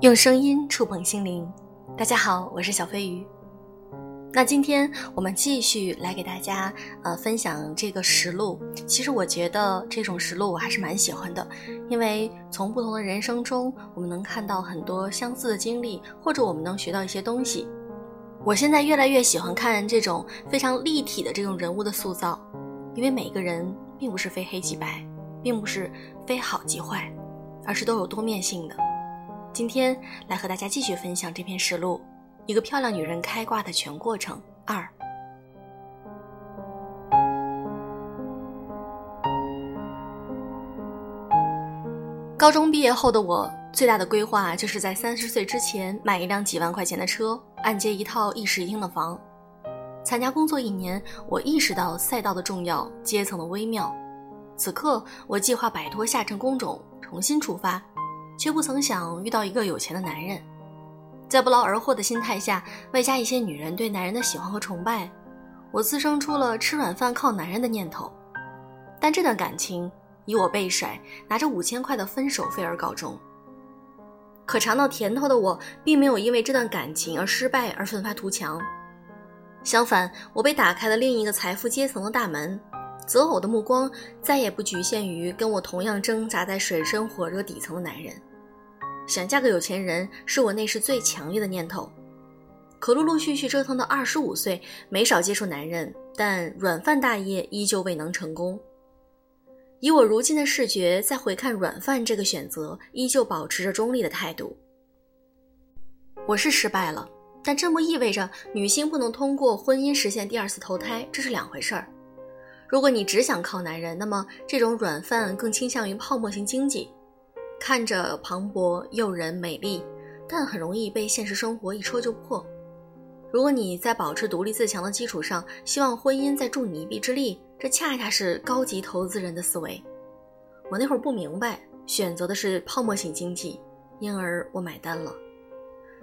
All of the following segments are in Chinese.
用声音触碰心灵，大家好，我是小飞鱼。那今天我们继续来给大家呃分享这个实录。其实我觉得这种实录我还是蛮喜欢的，因为从不同的人生中，我们能看到很多相似的经历，或者我们能学到一些东西。我现在越来越喜欢看这种非常立体的这种人物的塑造，因为每个人并不是非黑即白，并不是非好即坏，而是都有多面性的。今天来和大家继续分享这篇实录，一个漂亮女人开挂的全过程二。高中毕业后的我，最大的规划就是在三十岁之前买一辆几万块钱的车，按揭一套一室一厅的房。参加工作一年，我意识到赛道的重要，阶层的微妙。此刻，我计划摆脱下沉工种，重新出发。却不曾想遇到一个有钱的男人，在不劳而获的心态下，外加一些女人对男人的喜欢和崇拜，我滋生出了吃软饭靠男人的念头。但这段感情以我被甩，拿着五千块的分手费而告终。可尝到甜头的我，并没有因为这段感情而失败而奋发图强，相反，我被打开了另一个财富阶层的大门。择偶的目光再也不局限于跟我同样挣扎在水深火热底层的男人。想嫁个有钱人是我那时最强烈的念头，可陆陆续续折腾到二十五岁，没少接触男人，但软饭大业依旧未能成功。以我如今的视觉，再回看软饭这个选择，依旧保持着中立的态度。我是失败了，但这不意味着女性不能通过婚姻实现第二次投胎，这是两回事儿。如果你只想靠男人，那么这种软饭更倾向于泡沫型经济。看着磅礴、诱人、美丽，但很容易被现实生活一戳就破。如果你在保持独立自强的基础上，希望婚姻再助你一臂之力，这恰恰是高级投资人的思维。我那会儿不明白，选择的是泡沫型经济，因而我买单了。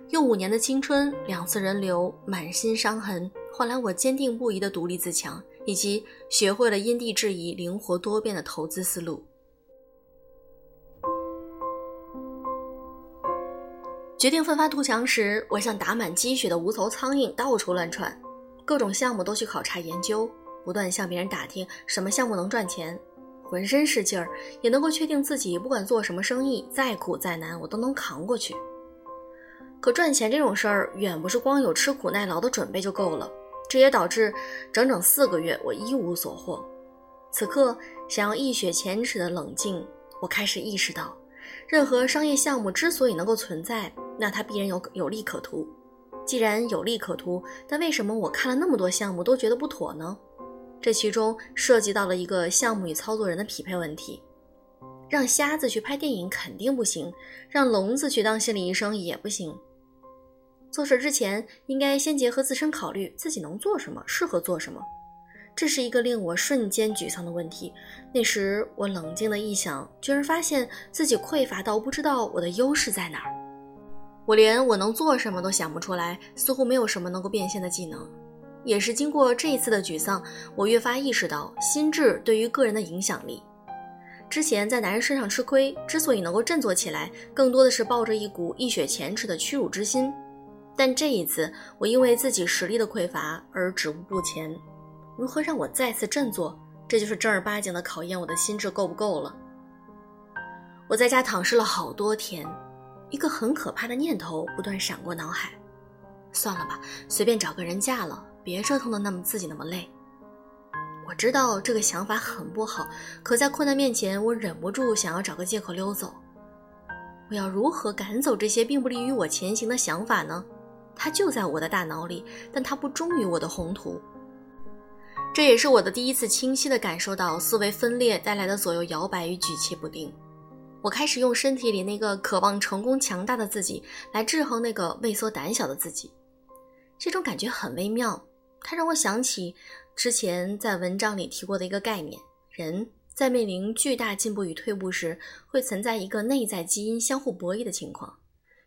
用五年的青春、两次人流、满心伤痕，换来我坚定不移的独立自强，以及学会了因地制宜、灵活多变的投资思路。决定奋发图强时，我像打满鸡血的无头苍蝇，到处乱窜，各种项目都去考察研究，不断向别人打听什么项目能赚钱，浑身是劲儿，也能够确定自己不管做什么生意，再苦再难，我都能扛过去。可赚钱这种事儿，远不是光有吃苦耐劳的准备就够了，这也导致整整四个月我一无所获。此刻，想要一雪前耻的冷静，我开始意识到，任何商业项目之所以能够存在。那它必然有有利可图，既然有利可图，但为什么我看了那么多项目都觉得不妥呢？这其中涉及到了一个项目与操作人的匹配问题。让瞎子去拍电影肯定不行，让聋子去当心理医生也不行。做事之前应该先结合自身考虑，自己能做什么，适合做什么。这是一个令我瞬间沮丧的问题。那时我冷静的一想，居然发现自己匮乏到不知道我的优势在哪儿。我连我能做什么都想不出来，似乎没有什么能够变现的技能。也是经过这一次的沮丧，我越发意识到心智对于个人的影响力。之前在男人身上吃亏，之所以能够振作起来，更多的是抱着一股一雪前耻的屈辱之心。但这一次，我因为自己实力的匮乏而止步不前。如何让我再次振作？这就是正儿八经的考验我的心智够不够了。我在家躺尸了好多天。一个很可怕的念头不断闪过脑海，算了吧，随便找个人嫁了，别折腾的那么自己那么累。我知道这个想法很不好，可在困难面前，我忍不住想要找个借口溜走。我要如何赶走这些并不利于我前行的想法呢？它就在我的大脑里，但它不忠于我的宏图。这也是我的第一次清晰地感受到思维分裂带来的左右摇摆与举棋不定。我开始用身体里那个渴望成功、强大的自己来制衡那个畏缩、胆小的自己，这种感觉很微妙。它让我想起之前在文章里提过的一个概念：人在面临巨大进步与退步时，会存在一个内在基因相互博弈的情况，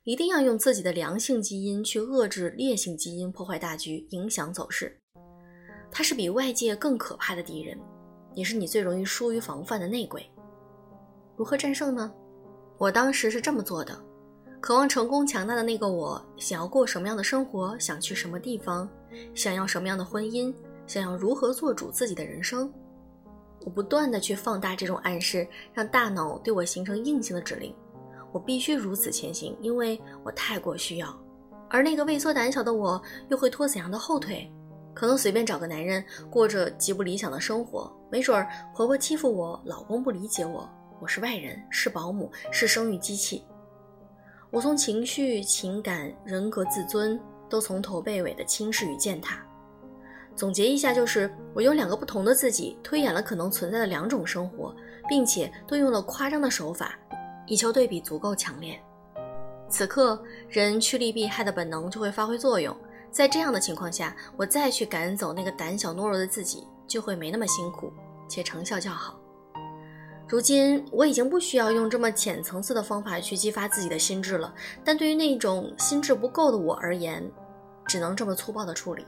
一定要用自己的良性基因去遏制劣性基因，破坏大局，影响走势。他是比外界更可怕的敌人，也是你最容易疏于防范的内鬼。如何战胜呢？我当时是这么做的：渴望成功、强大的那个我，想要过什么样的生活，想去什么地方，想要什么样的婚姻，想要如何做主自己的人生。我不断的去放大这种暗示，让大脑对我形成硬性的指令。我必须如此前行，因为我太过需要。而那个畏缩胆小的我，又会拖怎样的后腿？可能随便找个男人，过着极不理想的生活。没准儿婆婆欺负我，老公不理解我，我是外人，是保姆，是生育机器。我从情绪、情感、人格、自尊，都从头被尾的轻视与践踏。总结一下，就是我用两个不同的自己推演了可能存在的两种生活，并且都用了夸张的手法，以求对比足够强烈。此刻，人趋利避害的本能就会发挥作用。在这样的情况下，我再去赶走那个胆小懦弱的自己，就会没那么辛苦，且成效较好。如今我已经不需要用这么浅层次的方法去激发自己的心智了，但对于那种心智不够的我而言，只能这么粗暴的处理。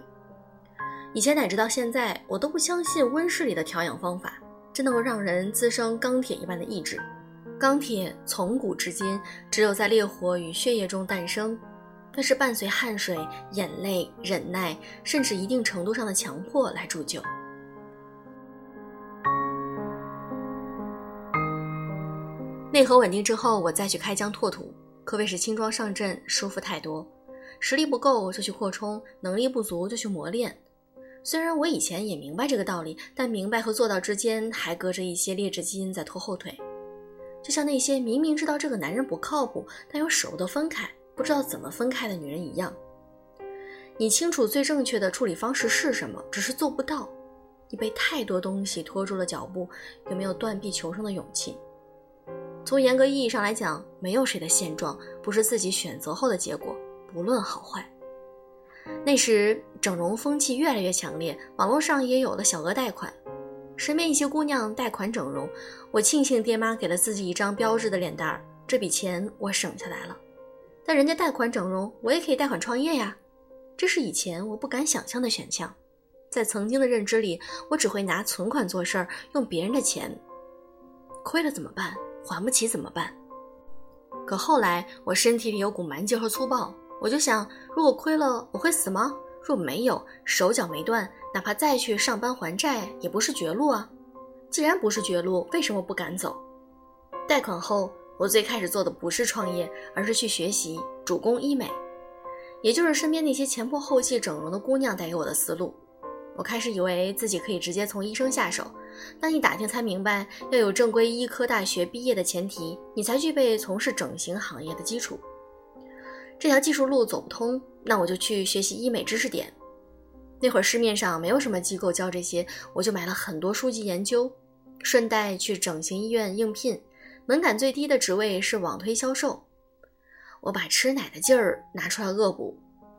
以前乃至到现在，我都不相信温室里的调养方法真能够让人滋生钢铁一般的意志。钢铁从古至今只有在烈火与血液中诞生，那是伴随汗水、眼泪、忍耐，甚至一定程度上的强迫来铸就。内核稳定之后，我再去开疆拓土，可谓是轻装上阵，舒服太多。实力不够就去扩充，能力不足就去磨练。虽然我以前也明白这个道理，但明白和做到之间还隔着一些劣质基因在拖后腿。就像那些明明知道这个男人不靠谱，但又舍不得分开，不知道怎么分开的女人一样。你清楚最正确的处理方式是什么，只是做不到。你被太多东西拖住了脚步，有没有断臂求生的勇气？从严格意义上来讲，没有谁的现状不是自己选择后的结果，不论好坏。那时整容风气越来越强烈，网络上也有了小额贷款。身边一些姑娘贷款整容，我庆幸爹妈给了自己一张标志的脸蛋儿，这笔钱我省下来了。但人家贷款整容，我也可以贷款创业呀，这是以前我不敢想象的选项。在曾经的认知里，我只会拿存款做事儿，用别人的钱，亏了怎么办？还不起怎么办？可后来我身体里有股蛮劲和粗暴，我就想，如果亏了，我会死吗？若没有，手脚没断，哪怕再去上班还债，也不是绝路啊。既然不是绝路，为什么不敢走？贷款后，我最开始做的不是创业，而是去学习主攻医美，也就是身边那些前仆后继整容的姑娘带给我的思路。我开始以为自己可以直接从医生下手，但一打听才明白，要有正规医科大学毕业的前提，你才具备从事整形行业的基础。这条技术路走不通，那我就去学习医美知识点。那会儿市面上没有什么机构教这些，我就买了很多书籍研究，顺带去整形医院应聘，门槛最低的职位是网推销售。我把吃奶的劲儿拿出来恶补。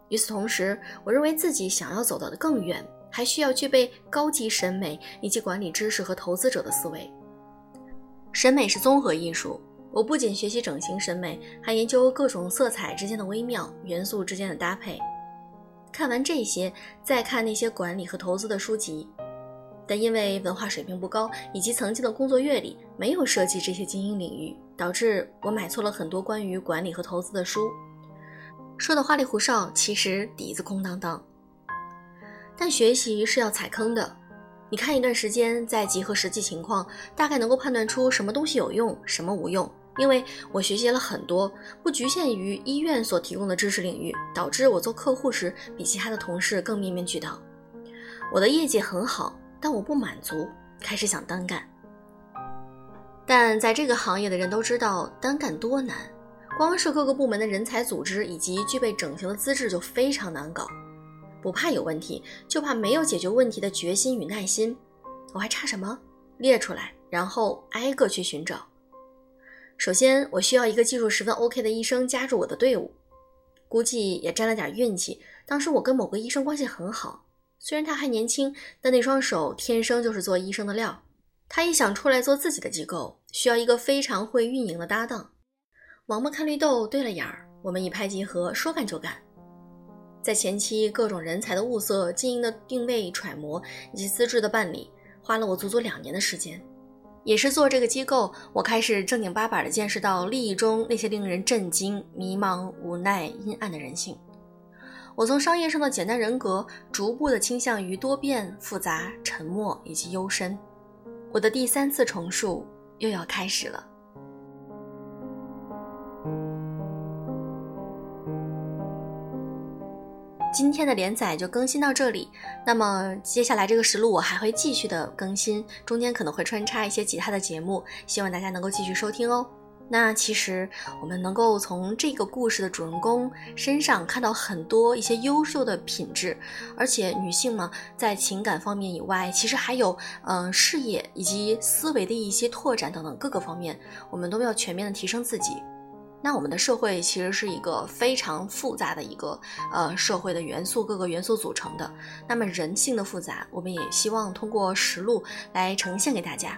与此同时，我认为自己想要走到的更远。还需要具备高级审美以及管理知识和投资者的思维。审美是综合艺术，我不仅学习整形审美，还研究各种色彩之间的微妙、元素之间的搭配。看完这些，再看那些管理和投资的书籍，但因为文化水平不高，以及曾经的工作阅历没有涉及这些精英领域，导致我买错了很多关于管理和投资的书。说的花里胡哨，其实底子空荡荡。但学习是要踩坑的，你看一段时间，再结合实际情况，大概能够判断出什么东西有用，什么无用。因为我学习了很多，不局限于医院所提供的知识领域，导致我做客户时比其他的同事更面面俱到。我的业绩很好，但我不满足，开始想单干。但在这个行业的人都知道，单干多难，光是各个部门的人才组织以及具备整形的资质就非常难搞。不怕有问题，就怕没有解决问题的决心与耐心。我还差什么？列出来，然后挨个去寻找。首先，我需要一个技术十分 OK 的医生加入我的队伍。估计也沾了点运气。当时我跟某个医生关系很好，虽然他还年轻，但那双手天生就是做医生的料。他一想出来做自己的机构，需要一个非常会运营的搭档。王八看绿豆对了眼儿，我们一拍即合，说干就干。在前期各种人才的物色、经营的定位、揣摩以及资质的办理，花了我足足两年的时间。也是做这个机构，我开始正经八百的见识到利益中那些令人震惊、迷茫、无奈、阴暗的人性。我从商业上的简单人格，逐步的倾向于多变、复杂、沉默以及幽深。我的第三次重述又要开始了。今天的连载就更新到这里，那么接下来这个实录我还会继续的更新，中间可能会穿插一些其他的节目，希望大家能够继续收听哦。那其实我们能够从这个故事的主人公身上看到很多一些优秀的品质，而且女性嘛，在情感方面以外，其实还有嗯事业以及思维的一些拓展等等各个方面，我们都要全面的提升自己。那我们的社会其实是一个非常复杂的一个呃社会的元素，各个元素组成的。那么人性的复杂，我们也希望通过实录来呈现给大家。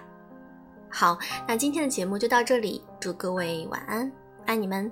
好，那今天的节目就到这里，祝各位晚安，爱你们。